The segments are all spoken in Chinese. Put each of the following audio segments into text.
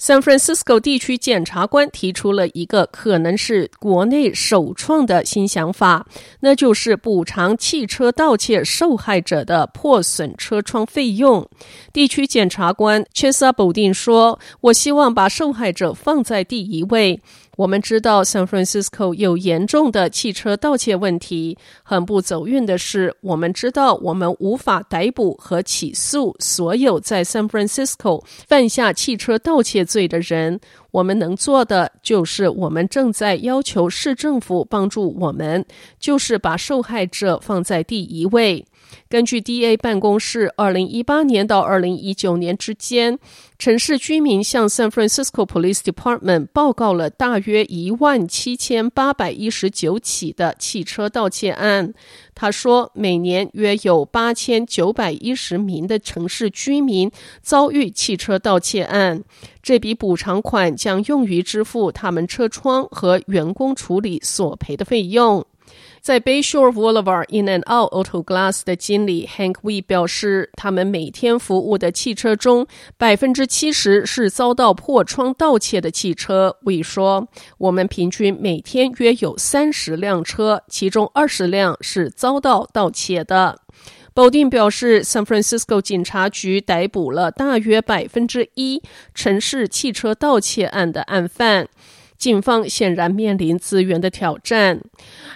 San Francisco 地区检察官提出了一个可能是国内首创的新想法，那就是补偿汽车盗窃受害者的破损车窗费用。地区检察官 Chesaba 说：“我希望把受害者放在第一位。”我们知道，San Francisco 有严重的汽车盗窃问题。很不走运的是，我们知道我们无法逮捕和起诉所有在 San Francisco 犯下汽车盗窃罪的人。我们能做的就是，我们正在要求市政府帮助我们，就是把受害者放在第一位。根据 DA 办公室，二零一八年到二零一九年之间，城市居民向 San Francisco Police Department 报告了大约一万七千八百一十九起的汽车盗窃案。他说，每年约有八千九百一十名的城市居民遭遇汽车盗窃案。这笔补偿款将用于支付他们车窗和员工处理索赔的费用。在 Bayshore Boulevard In-N-Out Auto Glass 的经理 Hank We 表示，他们每天服务的汽车中，百分之七十是遭到破窗盗窃的汽车。We 说：“我们平均每天约有三十辆车，其中二十辆是遭到盗窃的。”保定表示，San Francisco 警察局逮捕了大约百分之一城市汽车盗窃案的案犯。警方显然面临资源的挑战。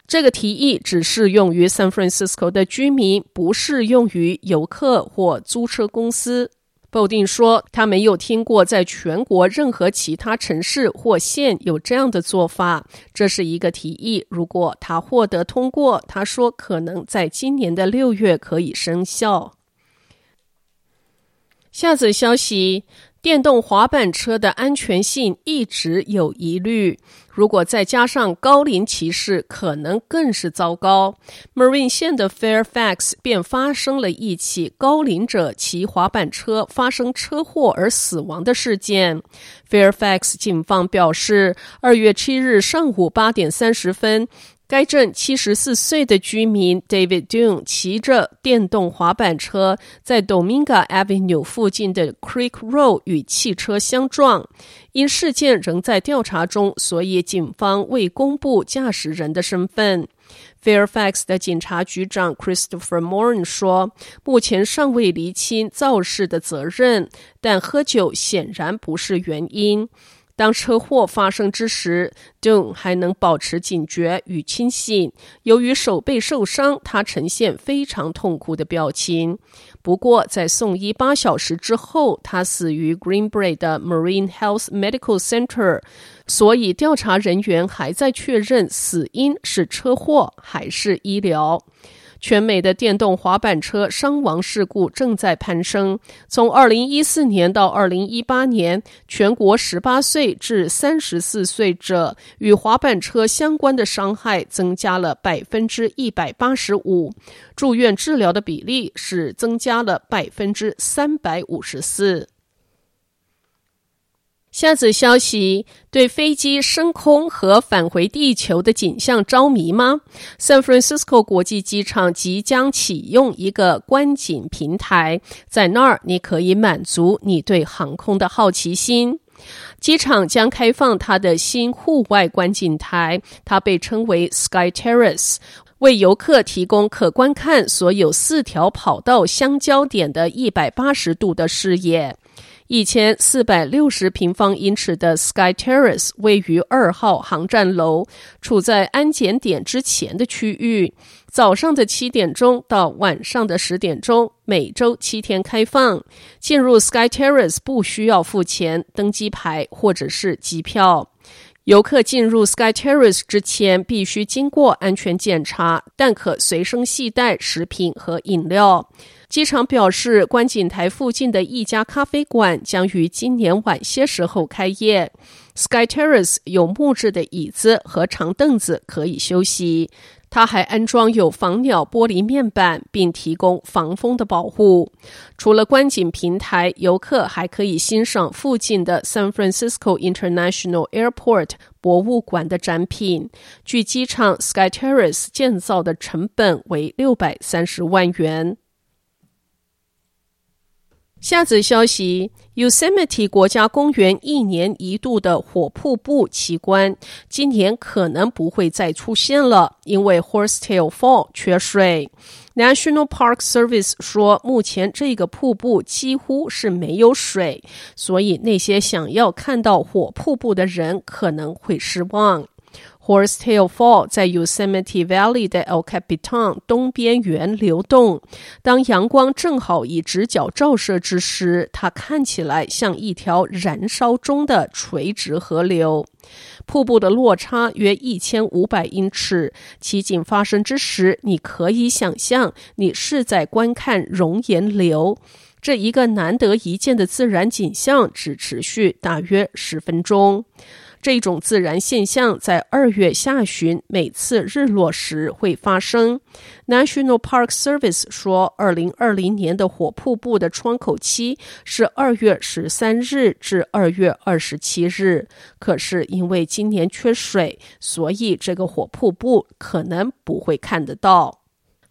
这个提议只适用于 San Francisco 的居民，不适用于游客或租车公司。否定说，他没有听过在全国任何其他城市或县有这样的做法。这是一个提议，如果他获得通过，他说可能在今年的六月可以生效。下则消息。电动滑板车的安全性一直有疑虑，如果再加上高龄骑士，可能更是糟糕。Marine 县的 Fairfax 便发生了一起高龄者骑滑板车发生车祸而死亡的事件。Fairfax 警方表示，二月七日上午八点三十分。该镇七十四岁的居民 David Dune 骑着电动滑板车在 Dominga Avenue 附近的 Creek Road 与汽车相撞。因事件仍在调查中，所以警方未公布驾驶人的身份。Fairfax 的警察局长 Christopher Moran 说：“目前尚未厘清肇事的责任，但喝酒显然不是原因。”当车祸发生之时，Dune 还能保持警觉与清醒。由于手背受伤，他呈现非常痛苦的表情。不过，在送医八小时之后，他死于 Greenbrae 的 Marine Health Medical Center。所以，调查人员还在确认死因是车祸还是医疗。全美的电动滑板车伤亡事故正在攀升。从二零一四年到二零一八年，全国十八岁至三十四岁者与滑板车相关的伤害增加了百分之一百八十五，住院治疗的比例是增加了百分之三百五十四。下则消息：对飞机升空和返回地球的景象着迷吗？San Francisco 国际机场即将启用一个观景平台，在那儿你可以满足你对航空的好奇心。机场将开放它的新户外观景台，它被称为 Sky Terrace，为游客提供可观看所有四条跑道相交点的一百八十度的视野。一千四百六十平方英尺的 Sky Terrace 位于二号航站楼，处在安检点之前的区域。早上的七点钟到晚上的十点钟，每周七天开放。进入 Sky Terrace 不需要付钱、登机牌或者是机票。游客进入 Sky Terrace 之前必须经过安全检查，但可随身携带食品和饮料。机场表示，观景台附近的一家咖啡馆将于今年晚些时候开业。Sky Terrace 有木质的椅子和长凳子可以休息。它还安装有防鸟玻璃面板，并提供防风的保护。除了观景平台，游客还可以欣赏附近的 San Francisco International Airport 博物馆的展品。据机场 Sky Terrace 建造的成本为六百三十万元。下则消息：Yosemite 国家公园一年一度的火瀑布奇观，今年可能不会再出现了，因为 Horsetail Fall 缺水。National Park Service 说，目前这个瀑布几乎是没有水，所以那些想要看到火瀑布的人可能会失望。Horsetail Fall 在 Yosemite Valley 的 El Capitan 东边缘流动。当阳光正好以直角照射之时，它看起来像一条燃烧中的垂直河流。瀑布的落差约一千五百英尺。奇景发生之时，你可以想象你是在观看熔岩流。这一个难得一见的自然景象只持续大约十分钟。这种自然现象在二月下旬每次日落时会发生。National Park Service 说，二零二零年的火瀑布的窗口期是二月十三日至二月二十七日。可是因为今年缺水，所以这个火瀑布可能不会看得到。